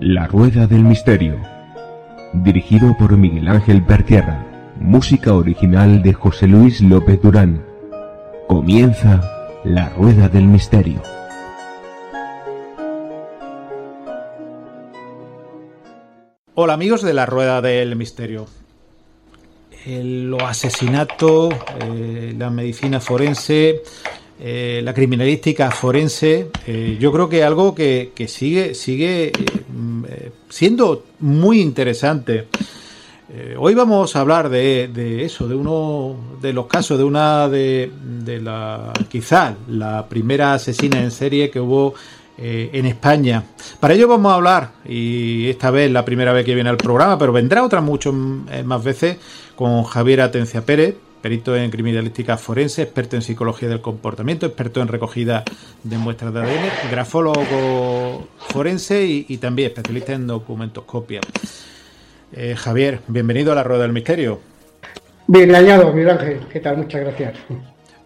La Rueda del Misterio. Dirigido por Miguel Ángel Pertierra. Música original de José Luis López Durán. Comienza La Rueda del Misterio. Hola amigos de La Rueda del Misterio. Los asesinatos, eh, la medicina forense, eh, la criminalística forense, eh, yo creo que algo que, que sigue, sigue eh, siendo muy interesante. Hoy vamos a hablar de, de, eso, de uno de los casos, de una de, de la, quizá la primera asesina en serie que hubo eh, en España. Para ello vamos a hablar, y esta vez la primera vez que viene al programa, pero vendrá otra muchas más veces, con Javier Atencia Pérez, perito en criminalística forense, experto en psicología del comportamiento, experto en recogida de muestras de ADN, grafólogo forense y, también especialista en documentoscopia. Eh, Javier, bienvenido a la Rueda del Misterio. Bien, añado, Miguel Ángel. ¿Qué tal? Muchas gracias.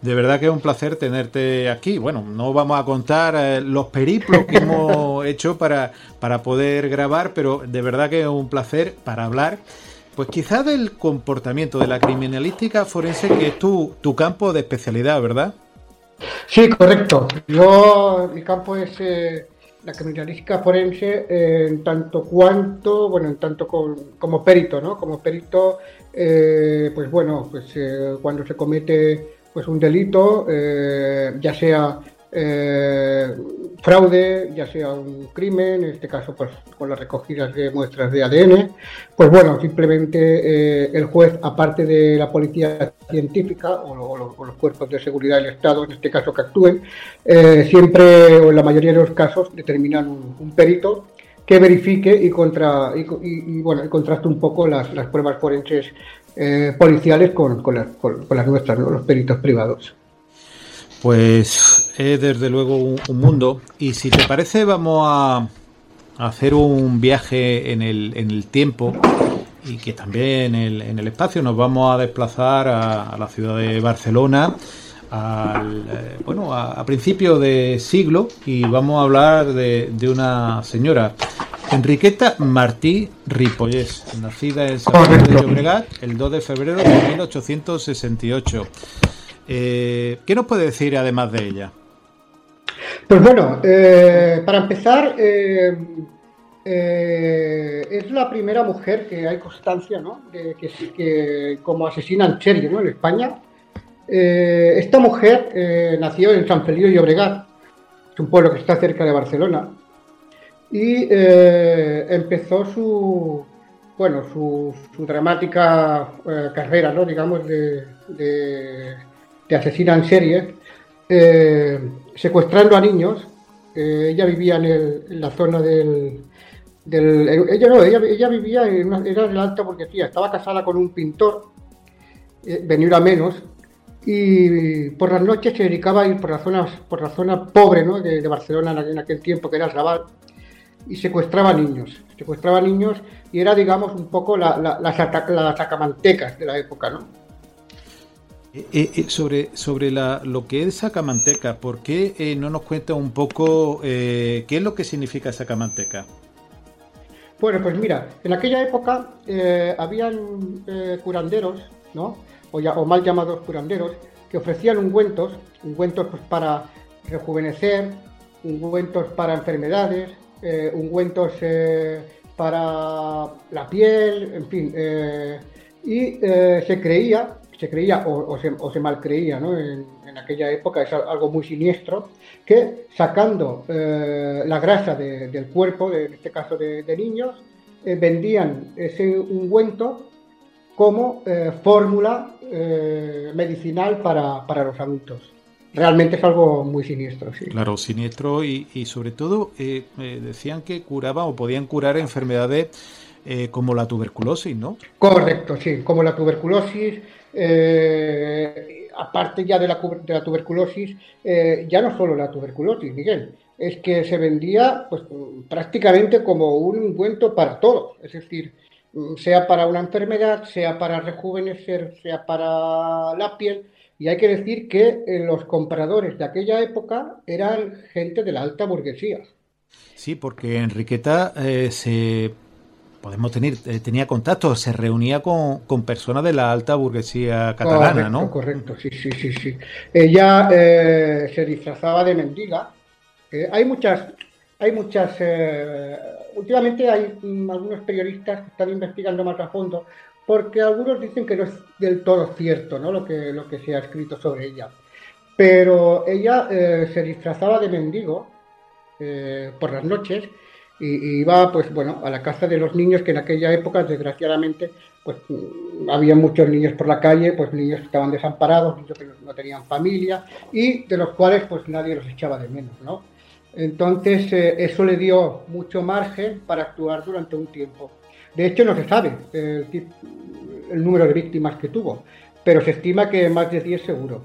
De verdad que es un placer tenerte aquí. Bueno, no vamos a contar eh, los periplos que hemos hecho para, para poder grabar, pero de verdad que es un placer para hablar pues quizás del comportamiento de la criminalística forense, que es tu, tu campo de especialidad, ¿verdad? Sí, correcto. Yo, mi campo es eh, la criminalística forense eh, en tanto cuanto, bueno, en tanto con, como perito, ¿no? Como perito, eh, pues bueno, pues cuando se comete pues un delito, eh, ya sea eh, fraude, ya sea un crimen, en este caso pues con las recogidas de muestras de ADN, pues bueno, simplemente eh, el juez, aparte de la policía científica o, lo, o, los cuerpos de seguridad del Estado, en este caso que actúen, siempre o en la mayoría de los casos determinan un, perito que verifique y, contra, y, bueno, y contraste un poco las, las pruebas forenses eh, policiales con, con, con, las nuestras, los peritos privados. Pues es desde luego un, un, mundo. Y si te parece, vamos a hacer un viaje en el, en el tiempo y que también en el, en el espacio. Nos vamos a desplazar a, la ciudad de Barcelona. Al, eh, bueno, a, a principio de siglo y vamos a hablar de una señora, Enriqueta Martí Ripollés, nacida en San Pedro de Llobregat el 2 de febrero de 1868. Eh, ¿Qué nos puede decir además de ella? Pues bueno, eh, para empezar, eh, es la primera mujer que hay constancia, ¿no? De que, que, como asesina en serie, ¿no? En España. Esta mujer nació en San Feliu de Llobregat, es un pueblo que está cerca de Barcelona, y empezó su, bueno, su, su dramática carrera, ¿no? Digamos, de, de asesina en serie, eh, secuestrando a niños. Eh, ella vivía en, el, en, la zona del... del ella no, ella, ella vivía en una, era la alta burguesía, estaba casada con un pintor, eh, venía a menos, y por las noches se dedicaba a ir por la zona, por la zona pobre ¿no? de, Barcelona en aquel tiempo, que era Raval, y secuestraba niños. Secuestraba niños y era, digamos, un poco la, la, las, las sacamantecas de la época, ¿no? Eh, eh, sobre sobre la, lo que es Sacamanteca, ¿por qué eh, no nos cuenta un poco eh, qué es lo que significa Sacamanteca? Bueno, pues mira, en aquella época eh, habían curanderos, ¿no? O, ya, o, mal llamados curanderos, que ofrecían ungüentos, ungüentos pues, para rejuvenecer, ungüentos para enfermedades, ungüentos para la piel, en fin. y se creía se creía o, se, o se, mal creía ¿no? en, aquella época, es algo muy siniestro, que sacando eh, la grasa de, del cuerpo, de, en este caso de, de niños, eh, vendían ese ungüento como eh, fórmula eh, medicinal para, para, los adultos. Realmente es algo muy siniestro, sí. Claro, siniestro y, y sobre todo eh, decían que curaban o podían curar enfermedades como la tuberculosis, ¿no? Correcto, sí, como la tuberculosis, eh, aparte ya de la, de la tuberculosis, eh, ya no solo la tuberculosis, Miguel, es que se vendía pues, prácticamente como un ungüento para todo, es decir, sea para una enfermedad, sea para rejuvenecer, sea para la piel, Y hay que decir que eh, los compradores de aquella época eran gente de la alta burguesía. Sí, porque Enriqueta eh, se podemos tener eh, tenía contacto, se reunía con, personas de la alta burguesía catalana, ¿no? Correcto, sí, sí, sí, sí. Ella se disfrazaba de mendiga. hay muchas, hay muchas. Últimamente hay mm, algunos periodistas que están investigando más a fondo porque algunos dicen que no es del todo cierto ¿no? lo, que, lo que se ha escrito sobre ella. Pero ella eh, se disfrazaba de mendigo eh, por las noches y, iba pues bueno a la casa de los niños que en aquella época desgraciadamente pues mm, había muchos niños por la calle pues niños que estaban desamparados niños que no tenían familia y de los cuales pues nadie los echaba de menos no entonces eh, eso le dio mucho margen para actuar durante un tiempo de hecho, no se sabe el, número de víctimas que tuvo, pero se estima que más de 10 seguro.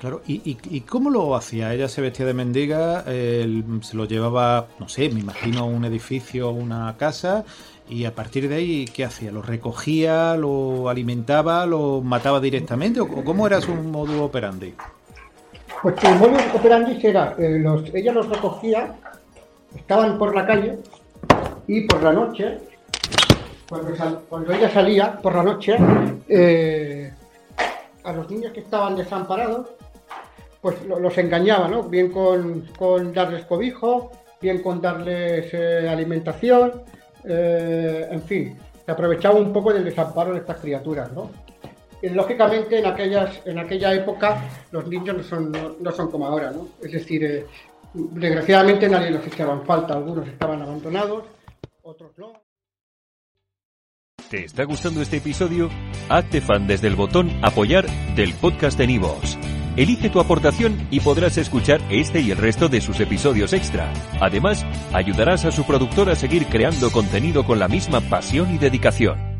Claro, ¿Y, cómo lo hacía? Ella se vestía de mendiga, se lo llevaba, no sé, me imagino un edificio, una casa, y a partir de ahí, ¿qué hacía? ¿Lo recogía, lo alimentaba, lo mataba directamente? ¿O cómo era su modo operandi? Pues el modo operandi era, eh, ella los recogía, estaban por la calle, y por la noche cuando, ella salía por la noche, eh, a los niños que estaban desamparados, pues los engañaba, ¿no? Bien con, darles cobijo, bien con darles eh, alimentación, eh, en fin, se aprovechaba un poco del desamparo de estas criaturas, ¿no? Y, lógicamente en aquellas en aquella época los niños no son, no, son como ahora, ¿no? Es decir, desgraciadamente nadie los echaba falta, algunos estaban abandonados, otros no. ¿Te está gustando este episodio? Hazte fan desde el botón Apoyar del podcast de Nivos. Elige tu aportación y podrás escuchar este y el resto de sus episodios extra. Además, ayudarás a su productor a seguir creando contenido con la misma pasión y dedicación.